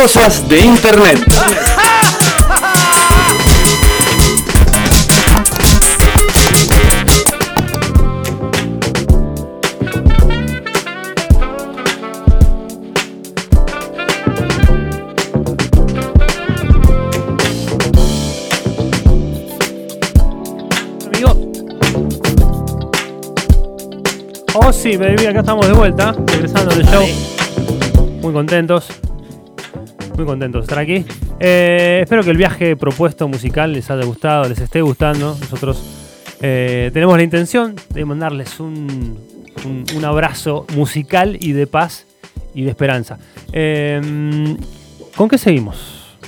Cosas de Internet. Oh, sí, baby, acá estamos de vuelta, regresando del show. Muy contentos. Muy contentos de estar aquí. Eh, espero que el viaje propuesto musical les haya gustado, les esté gustando. Nosotros eh, tenemos la intención de mandarles un, un- un abrazo musical y de paz y de esperanza. Eh, ¿Con qué seguimos?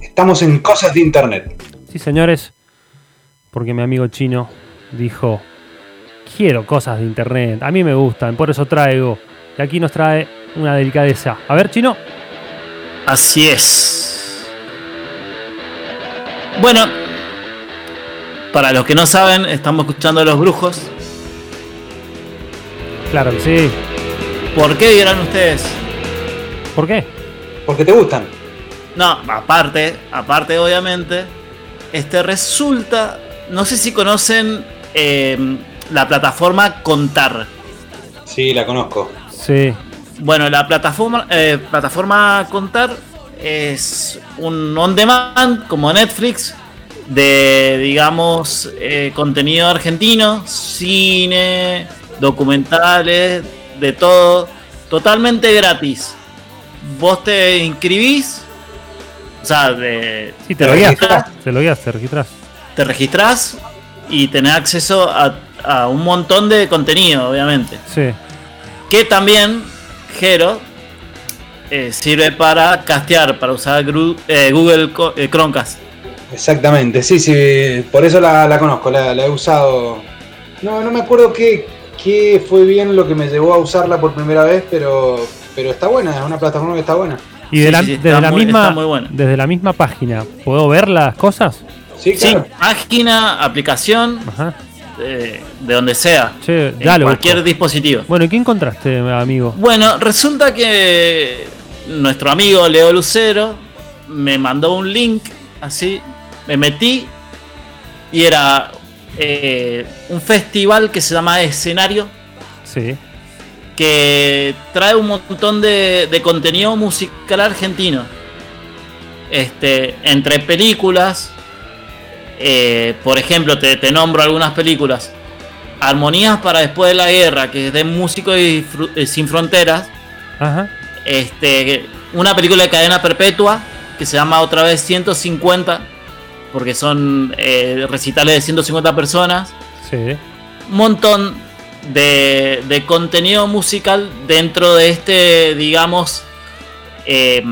Estamos en Cosas de Internet. Sí, señores, porque mi amigo chino dijo, quiero cosas de internet, a mí me gustan, por eso traigo. Y aquí nos trae una delicadeza. A ver, chino. Así es. Bueno, para los que no saben, estamos escuchando a los brujos. Claro que sí. ¿Por qué dirán ustedes? ¿Por qué? Porque te gustan. No, aparte, aparte obviamente, este resulta, no sé si conocen eh, la plataforma Contar. Sí, la conozco. Sí. Bueno, la plataforma, eh, plataforma Contar es un on demand como Netflix de, digamos, eh, contenido argentino, cine, documentales, de todo, totalmente gratis. Vos te inscribís, o sea, de, Sí, te te registras, Te lo guías, te registras. te registrás y tenés acceso a, a un montón de contenido, obviamente Sí. que también Hero eh, sirve para castear, para usar Gru- eh, Google Co- eh, Chromecast. Exactamente, sí, sí, por eso la, la conozco, la, la he usado. No, no me acuerdo qué, qué fue bien lo que me llevó a usarla por primera vez, pero, pero está buena, es una plataforma que está buena. Y de Sí, la, sí, sí, desde, la muy- misma, está muy bueno. desde la misma página, ¿puedo ver las cosas? Sí, Sí, claro. página, aplicación, Ajá. Eh, de donde sea, Che, en cualquier busco. dispositivo. Bueno, ¿y qué encontraste, amigo? Bueno, resulta que nuestro amigo Leo Lucero me mandó un link, así, me metí y era eh, un festival que se llama Escenario, Sí. que trae un montón de, de contenido musical argentino. Este, entre películas, eh, por ejemplo, te, te nombro algunas películas. Armonías para después de la guerra, que es de Músicos y eh, Sin Fronteras. Ajá. Este, una película de cadena perpetua que se llama otra vez 150, porque son eh, recitales de 150 personas Sí. un montón de, de contenido musical dentro de este, digamos, eh,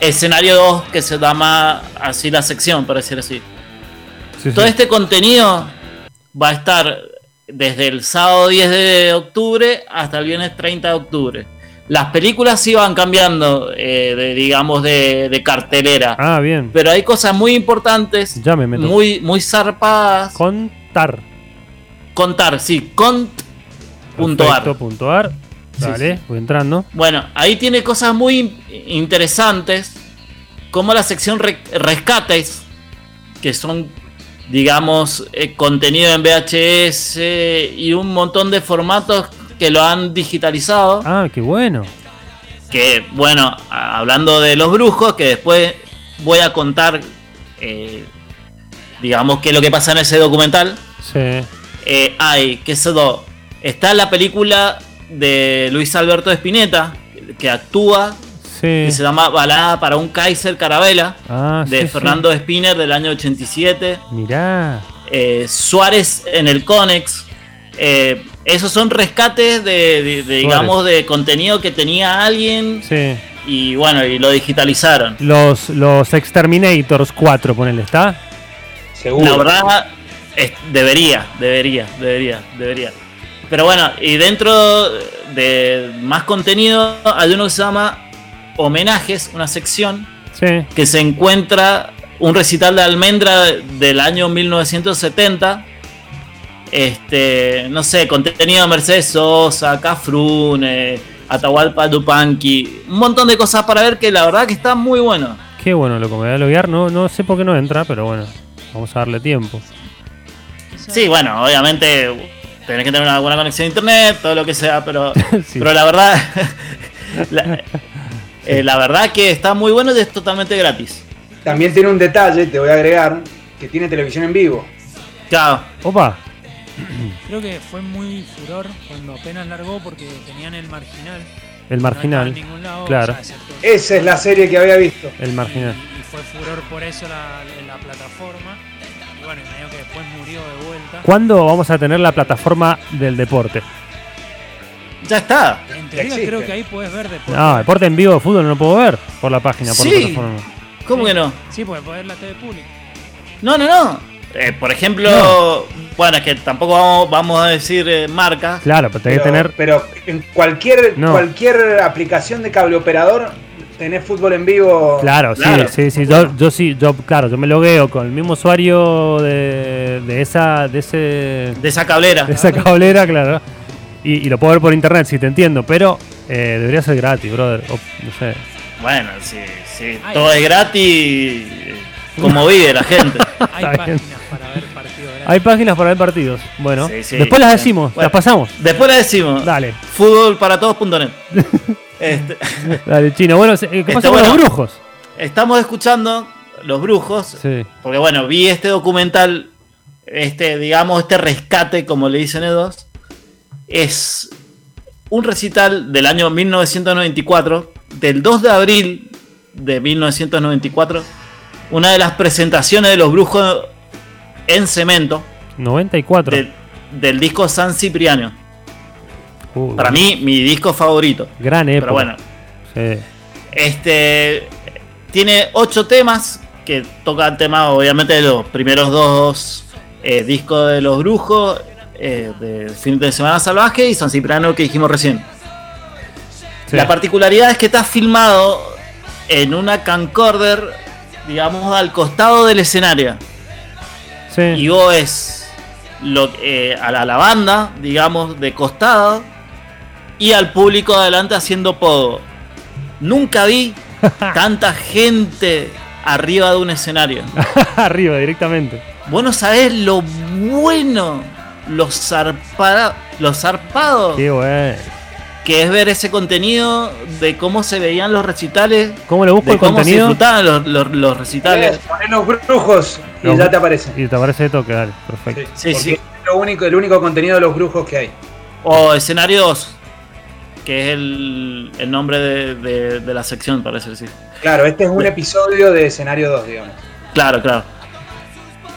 escenario 2 que se llama así la sección, por decir así. Sí, Todo sí. este contenido va a estar desde el sábado 10 de octubre hasta el viernes 30 de octubre. Las películas sí van cambiando, eh, de, digamos, de, de cartelera. Ah, bien. Pero hay cosas muy importantes, Ya me meto. muy, muy zarpadas. Contar. Contar, sí, cont.ar. Perfecto, punto ar. Sí, Dale, voy entrando. Bueno, ahí tiene cosas muy in- interesantes, como la sección re- rescates, que son, digamos, eh, contenido en VHS y un montón de formatos que lo han digitalizado. Ah, qué bueno. Que, bueno, hablando de los brujos, que después voy a contar, eh, digamos, qué es lo que pasa en ese documental. Sí. Eh, hay, que eso, está la película de Luis Alberto Spinetta, que actúa, Sí. que se llama Balada para un Kaiser Carabela, Ah, de sí, Fernando Spinner del año 87. sí. Mirá. eh, Suárez en el Conex. Eh, esos son rescates de, de- de, digamos, de contenido que tenía alguien Sí. y bueno, y lo digitalizaron. Los, los Exterminators 4, ponele, ¿está? Seguro. La verdad, es- debería, debería, debería, debería. Pero bueno, y dentro de más contenido hay uno que se llama Homenajes, una sección Sí. que se encuentra un recital de Almendra del año 1970. Este, no sé, contenido de Mercedes Sosa, Cafrune, Atahualpa Dupanqui, un montón de cosas para ver que la verdad que está muy bueno. Qué bueno, loco, me voy a loguear. No, no sé por qué no entra, pero bueno, vamos a darle tiempo. Sí, bueno, obviamente tenés que tener una buena conexión a internet, todo lo que sea, pero, Sí. pero la verdad, la, eh, la verdad que está muy bueno y es totalmente gratis. También tiene un detalle, te voy a agregar, que tiene televisión en vivo. Claro, Opa, Creo que fue muy furor cuando apenas largó porque tenían el marginal. el marginal. estaba en ningún lado, claro. o sea, excepto- Esa es la serie que había visto. El marginal. Y, y fue furor por eso la, la plataforma. Y bueno, y medio que después murió de vuelta. ¿Cuándo vamos a tener la plataforma del deporte? Ya está. En teoría creo que ahí puedes ver deporte. No, deporte en vivo de fútbol no lo puedo ver por la página, por la Sí. plataforma. ¿Cómo que no? Sí, puedes ver la TV pública. No, no, no. Eh, por ejemplo, bueno, es que tampoco vamos, vamos a decir eh, marcas. Claro, pero tenés que tener. pero en cualquier, No. cualquier aplicación de cable operador tenés fútbol en vivo. Claro, Claro. sí, sí, sí. Yo, yo sí, yo, claro, yo me logueo con el mismo usuario de, de esa, de ese, De esa cablera. de esa cablera, claro. Y, y lo puedo ver por internet, si te entiendo, pero eh, debería ser gratis, brother. O, no sé. Bueno, sí, sí. Ay. Todo es gratis. eh, Como vive la gente. Hay páginas para ver partidos gratis. Hay páginas para ver partidos. Bueno, Sí, sí. después las decimos, bueno. las pasamos. Después le decimos. Dale, Fútbolparatodos.net. Este, dale, chino. Bueno, ¿qué Este, pasa con bueno. los brujos? estamos escuchando Los Brujos. Sí. Porque bueno, vi este documental, este, digamos, este rescate, como le dicen ellos. Es un recital del año 1994, del 2 de abril de 1994. Una de las presentaciones de los brujos en cemento 94. del, del disco San Cipriano. Uh, Para mí, mi disco favorito. gran época. Pero bueno, Sí. Este tiene ocho temas que tocan temas, obviamente, de los primeros dos eh, discos de los brujos, eh, de Fin de Semana Salvaje y San Cipriano que dijimos recién. sí. La particularidad es que está filmado en una camcorder, digamos, al costado del escenario. Sí. Y vos es lo, eh, a, la, a la banda, digamos, de costado y al público adelante haciendo pogo. Nunca vi tanta gente arriba de un escenario. Arriba, directamente. Vos no sabés lo bueno, lo, zarpada, lo zarpado Qué bueno. que es ver ese contenido de cómo se veían los recitales, ¿Cómo le busco de el cómo se contenido? disfrutaban los, los- los recitales. Ponés los brujos y Los- ya te aparece. Y te aparece de toque, dale. Perfecto. Sí, Porque sí. es lo único, el único contenido de los brujos que hay. O escenario 2, que es el, el nombre de, de- de la sección, parece decir. Claro, este es un episodio de escenario 2, digamos. Claro, claro.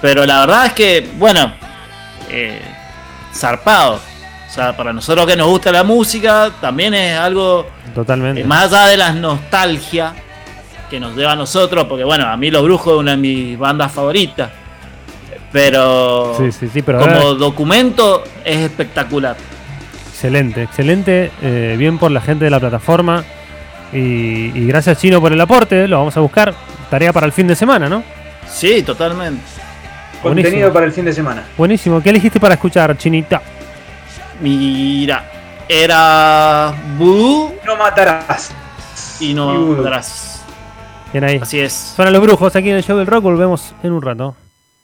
Pero la verdad es que, bueno, eh, zarpado. O sea, para nosotros que nos gusta la música, también es algo, Totalmente. más allá de la nostalgia que nos lleva a nosotros, porque bueno, a mí Los Brujos es una de mis bandas favoritas. Pero Sí, sí, sí, pero como ahora- documento es espectacular. Excelente, excelente. eh, bien por la gente de la plataforma. Y, y gracias, Chino, por el aporte. Lo vamos a buscar. Tarea para el fin de semana, ¿no? Sí, totalmente. Contenido Buenísimo. para el fin de semana. Buenísimo. ¿Qué elegiste para escuchar, Chinita? Mira, era Voodoo No matarás. y no Y podrás. Bien ahí. Así es. Son los brujos aquí en el show del rock. Volvemos en un rato.